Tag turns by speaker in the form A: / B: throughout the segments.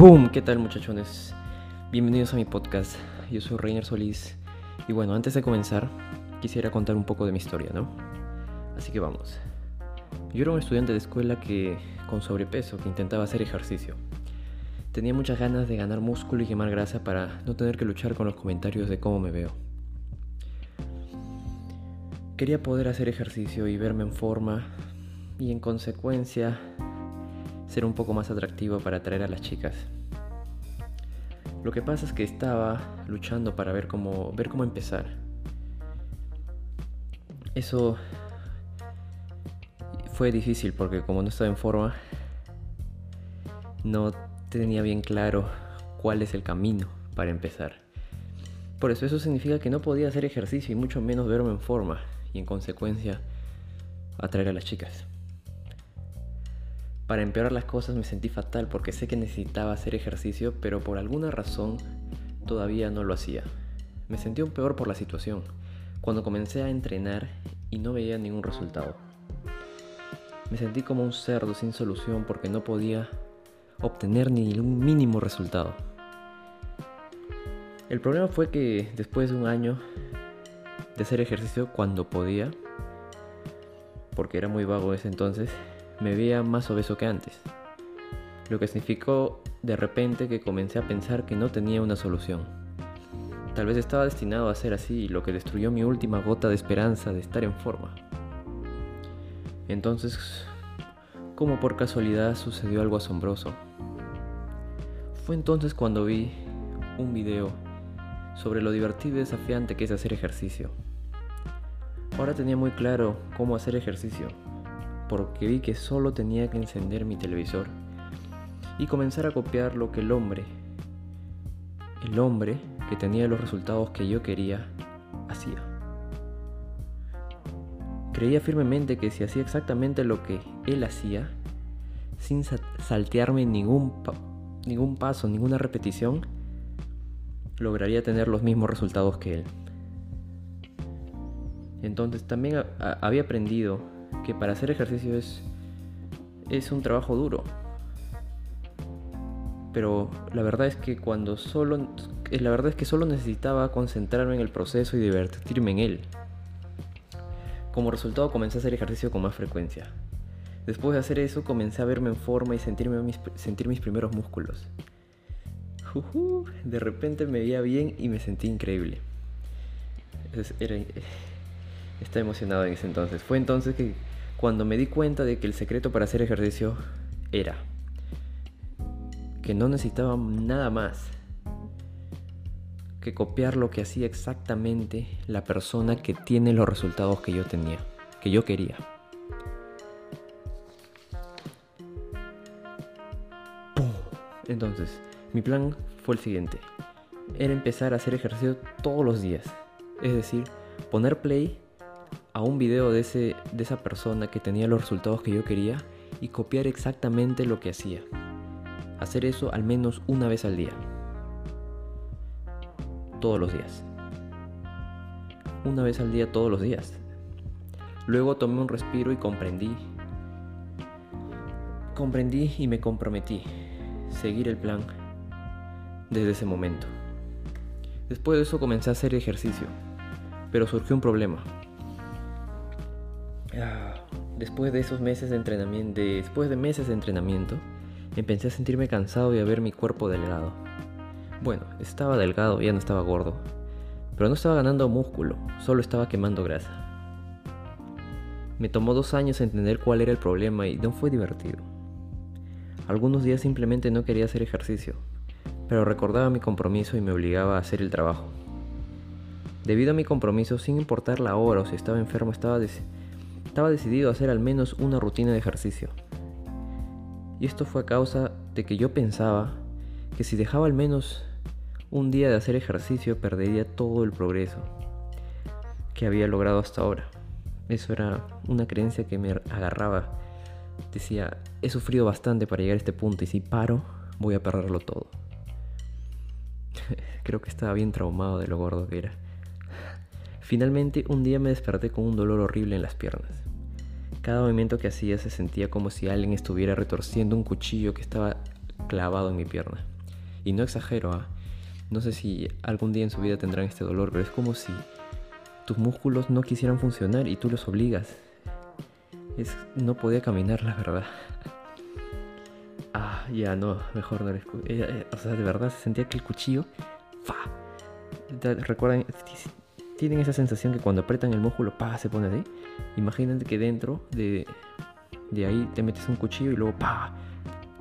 A: Boom, ¿qué tal muchachones? Bienvenidos a mi podcast. Yo soy Reiner Solís y bueno, antes de comenzar, quisiera contar un poco de mi historia, ¿no? Así que vamos. Yo era un estudiante de escuela que con sobrepeso que intentaba hacer ejercicio. Tenía muchas ganas de ganar músculo y quemar grasa para no tener que luchar con los comentarios de cómo me veo. Quería poder hacer ejercicio y verme en forma y en consecuencia ser un poco más atractivo para atraer a las chicas. Lo que pasa es que estaba luchando para ver cómo, ver cómo empezar. Eso fue difícil porque como no estaba en forma, no tenía bien claro cuál es el camino para empezar. Por eso eso significa que no podía hacer ejercicio y mucho menos verme en forma y en consecuencia atraer a las chicas. Para empeorar las cosas me sentí fatal porque sé que necesitaba hacer ejercicio, pero por alguna razón todavía no lo hacía. Me sentí un peor por la situación, cuando comencé a entrenar y no veía ningún resultado. Me sentí como un cerdo sin solución porque no podía obtener ni un mínimo resultado. El problema fue que después de un año de hacer ejercicio cuando podía, porque era muy vago ese entonces, me veía más obeso que antes, lo que significó de repente que comencé a pensar que no tenía una solución. Tal vez estaba destinado a ser así, lo que destruyó mi última gota de esperanza de estar en forma. Entonces, como por casualidad sucedió algo asombroso. Fue entonces cuando vi un video sobre lo divertido y desafiante que es hacer ejercicio. Ahora tenía muy claro cómo hacer ejercicio, porque vi que solo tenía que encender mi televisor y comenzar a copiar lo que el hombre, el hombre que tenía los resultados que yo quería, hacía. Creía firmemente que si hacía exactamente lo que él hacía, sin saltearme ningún, ningún paso, ninguna repetición, lograría tener los mismos resultados que él. Entonces también había aprendido que para hacer ejercicio es, es un trabajo duro. Pero la verdad es que cuando solo la verdad es que solo necesitaba concentrarme en el proceso y divertirme en él. Como resultado comencé a hacer ejercicio con más frecuencia. Después de hacer eso comencé a verme en forma y sentirme mis, sentir mis primeros músculos. de repente me veía bien y me sentí increíble. Era, estaba emocionado en ese entonces. Fue entonces que cuando me di cuenta de que el secreto para hacer ejercicio era que no necesitaba nada más que copiar lo que hacía exactamente la persona que tiene los resultados que yo tenía, que yo quería. Entonces, mi plan fue el siguiente. Era empezar a hacer ejercicio todos los días. Es decir, poner play a un video de, ese, de esa persona que tenía los resultados que yo quería y copiar exactamente lo que hacía. Hacer eso al menos una vez al día. Todos los días. Una vez al día todos los días. Luego tomé un respiro y comprendí. Comprendí y me comprometí. Seguir el plan desde ese momento. Después de eso comencé a hacer ejercicio. Pero surgió un problema. Ah, después de esos meses de entrenamiento, después de meses de entrenamiento, empecé a sentirme cansado y a ver mi cuerpo delgado. Bueno, estaba delgado, ya no estaba gordo, pero no estaba ganando músculo, solo estaba quemando grasa. Me tomó dos años entender cuál era el problema y no fue divertido. Algunos días simplemente no quería hacer ejercicio, pero recordaba mi compromiso y me obligaba a hacer el trabajo. Debido a mi compromiso, sin importar la hora o si estaba enfermo, estaba estaba decidido a hacer al menos una rutina de ejercicio. Y esto fue a causa de que yo pensaba que si dejaba al menos un día de hacer ejercicio perdería todo el progreso que había logrado hasta ahora. Eso era una creencia que me agarraba. Decía, he sufrido bastante para llegar a este punto y si paro voy a perderlo todo. Creo que estaba bien traumado de lo gordo que era. Finalmente, un día me desperté con un dolor horrible en las piernas. Cada movimiento que hacía se sentía como si alguien estuviera retorciendo un cuchillo que estaba clavado en mi pierna. Y no exagero, ¿ah? No sé si algún día en su vida tendrán este dolor, pero es como si tus músculos no quisieran funcionar y tú los obligas. Es, no podía caminar, la verdad. Ah, ya no, mejor no. Eh, eh, o sea, de verdad se sentía que el cuchillo... ¡Fa! ¿Recuerdan? Tienen esa sensación que cuando apretan el músculo, ¡pa! se pone así. Imagínate que dentro de, de ahí te metes un cuchillo y luego ¡pa!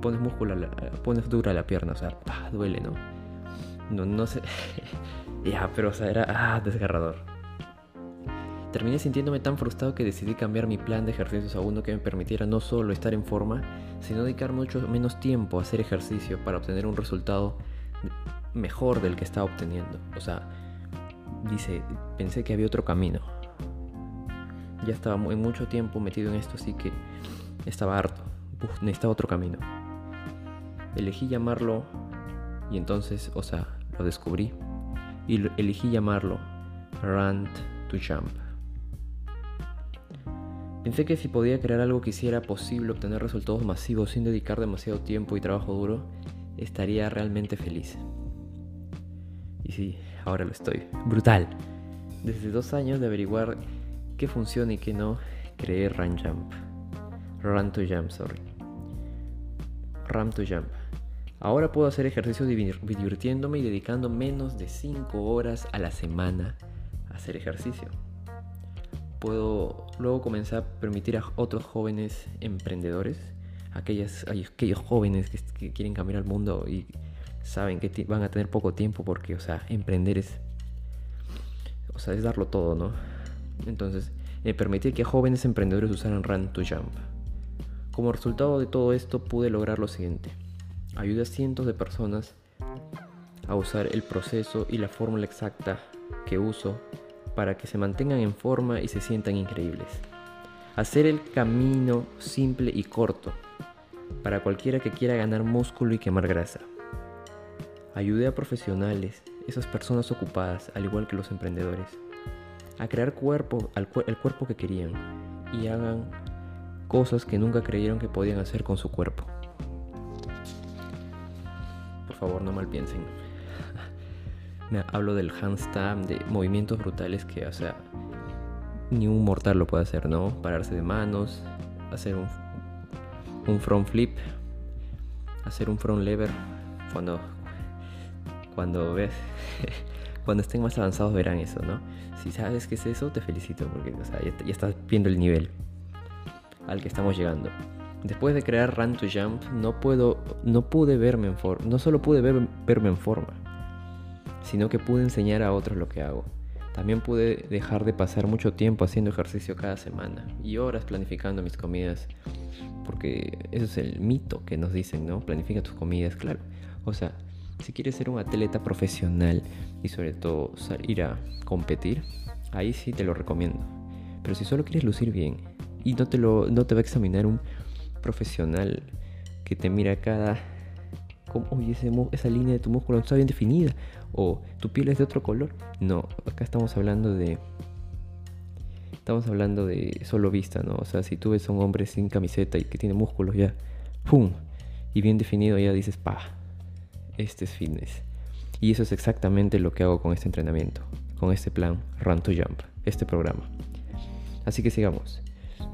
A: pones músculo, pones dura la pierna, o sea, ¡pa! duele, ¿no? No, no sé. ya, pero o sea, era ah, desgarrador. Terminé sintiéndome tan frustrado que decidí cambiar mi plan de ejercicios a uno que me permitiera no solo estar en forma, sino dedicar mucho menos tiempo a hacer ejercicio para obtener un resultado mejor del que estaba obteniendo. O sea, dice, pensé que había otro camino. Ya estaba muy, mucho tiempo metido en esto, así que estaba harto. necesitaba otro camino. Elegí llamarlo y entonces, o sea, lo descubrí y elegí llamarlo Rant to Jump. Pensé que si podía crear algo que hiciera posible obtener resultados masivos sin dedicar demasiado tiempo y trabajo duro, estaría realmente feliz. Y sí, ahora lo estoy. Brutal. Desde dos años de averiguar qué funciona y qué no, creé Run Jump. Run to Jump, sorry. Run to Jump. Ahora puedo hacer ejercicio divirtiéndome y dedicando menos de 5 horas a la semana a hacer ejercicio. Puedo luego comenzar a permitir a otros jóvenes emprendedores, aquellas, aquellos jóvenes que, quieren cambiar el mundo y saben que van a tener poco tiempo porque, o sea, emprender es, o sea, es darlo todo, ¿no? Entonces, eh, permitir que jóvenes emprendedores usaran Run to Jump. Como resultado de todo esto pude lograr lo siguiente ayuda a cientos de personas a usar el proceso y la fórmula exacta que uso para que se mantengan en forma y se sientan increíbles. Hacer el camino simple y corto para cualquiera que quiera ganar músculo y quemar grasa. Ayudé a profesionales, esas personas ocupadas, al igual que los emprendedores, a crear cuerpo, el cuerpo que querían y hagan cosas que nunca creyeron que podían hacer con su cuerpo favor no mal piensen. Me hablo del handstand, de movimientos brutales que, o sea, ni un mortal lo puede hacer, ¿no? Pararse de manos, hacer un, un front flip, hacer un front lever. Cuando, cuando ves, cuando estén más avanzados verán eso, ¿no? Si sabes qué es eso, te felicito porque ya estás viendo el nivel al que estamos llegando. Después de crear Run to Jump, no, puedo, no pude verme en forma, no solo pude verme en forma, sino que pude enseñar a otros lo que hago. También pude dejar de pasar mucho tiempo haciendo ejercicio cada semana y horas planificando mis comidas, porque eso es el mito que nos dicen, ¿no? Planifica tus comidas, claro. O sea, si quieres ser un atleta profesional y sobre todo ir a competir, ahí sí te lo recomiendo. Pero si solo quieres lucir bien y no te, lo, no te va a examinar un profesional que te mira cada... Como, Oye, esa línea de tu músculo no está bien definida. O tu piel es de otro color. No, acá estamos hablando de... Estamos hablando de solo vista, ¿no? O sea, si tú ves a un hombre sin camiseta y que tiene músculos ya, ¡pum! Y bien definido, ya dices, pa, este es fitness. Y eso es exactamente lo que hago con este entrenamiento, con este plan Run to Jump, este programa. Así que sigamos.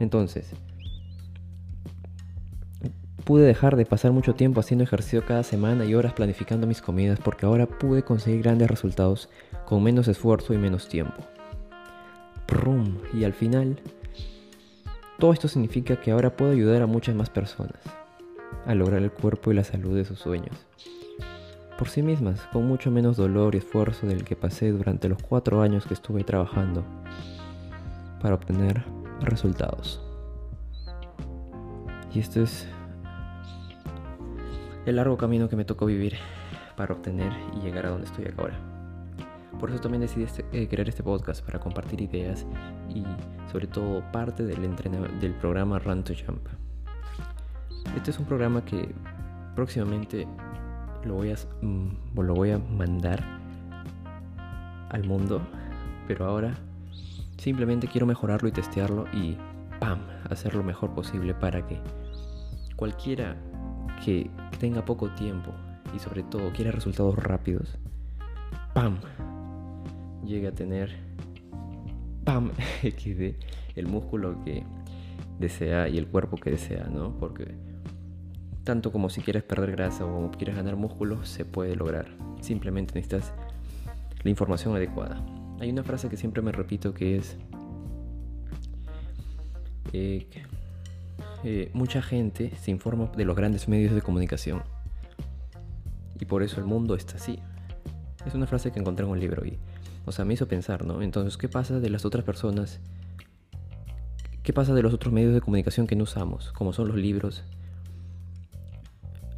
A: Entonces, Pude dejar de pasar mucho tiempo haciendo ejercicio cada semana y horas planificando mis comidas porque ahora pude conseguir grandes resultados con menos esfuerzo y menos tiempo. Y al final, todo esto significa que ahora puedo ayudar a muchas más personas a lograr el cuerpo y la salud de sus sueños. Por sí mismas, con mucho menos dolor y esfuerzo del que pasé durante los cuatro años que estuve trabajando para obtener resultados. Y esto es el largo camino que me tocó vivir para obtener y llegar a donde estoy ahora. Por eso también decidí este, eh, crear este podcast para compartir ideas y sobre todo parte del, del programa Run to Jump. Este es un programa que próximamente lo voy a, mm, lo voy a mandar al mundo, pero ahora simplemente quiero mejorarlo y testearlo y ¡pam! hacer lo mejor posible para que cualquiera que tenga poco tiempo y sobre todo quiere resultados rápidos, ¡pam! Llegue a tener, ¡pam! XD, el músculo que desea y el cuerpo que desea, ¿no? Porque tanto como si quieres perder grasa o quieres ganar músculo, se puede lograr. Simplemente necesitas la información adecuada. Hay una frase que siempre me repito que es... Eh, eh, mucha gente se informa de los grandes medios de comunicación. Y por eso el mundo está así. Es una frase que encontré en un libro y, o sea, me hizo pensar, ¿no? Entonces, ¿qué pasa de las otras personas? ¿Qué pasa de los otros medios de comunicación que no usamos? Como son los libros.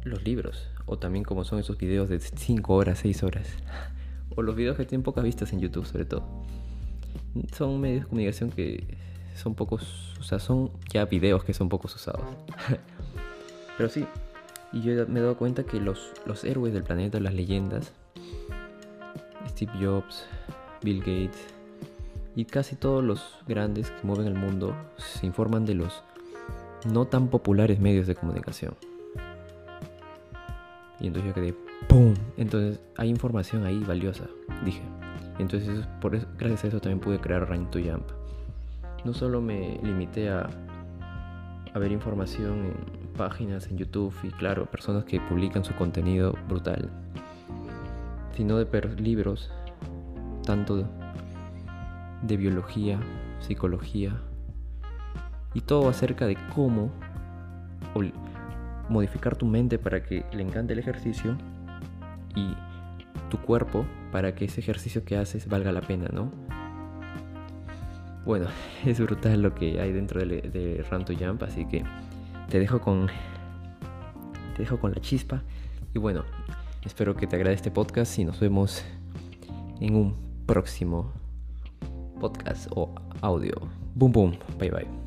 A: Los libros. O también como son esos videos de 5 horas, 6 horas. O los videos que tienen pocas vistas en YouTube, sobre todo. Son medios de comunicación que son pocos, o sea, son ya videos que son pocos usados. Pero sí, y yo me he dado cuenta que los, los héroes del planeta, las leyendas, Steve Jobs, Bill Gates y casi todos los grandes que mueven el mundo se informan de los no tan populares medios de comunicación. Y entonces yo quedé, ¡pum! Entonces hay información ahí valiosa, dije. Entonces por gracias a eso también pude crear Rain to Jump no solo me limité a, ver información en páginas en YouTube y claro, personas que publican su contenido brutal, sino de ver libros, tanto de biología, psicología y todo acerca de cómo modificar tu mente para que le encante el ejercicio y tu cuerpo para que ese ejercicio que haces valga la pena, ¿no? Bueno, es brutal lo que hay dentro de, de Jump, así que te dejo con. Te dejo con la chispa. Y bueno, espero que te agrade este podcast y nos vemos en un próximo podcast o audio. Boom boom. Bye bye.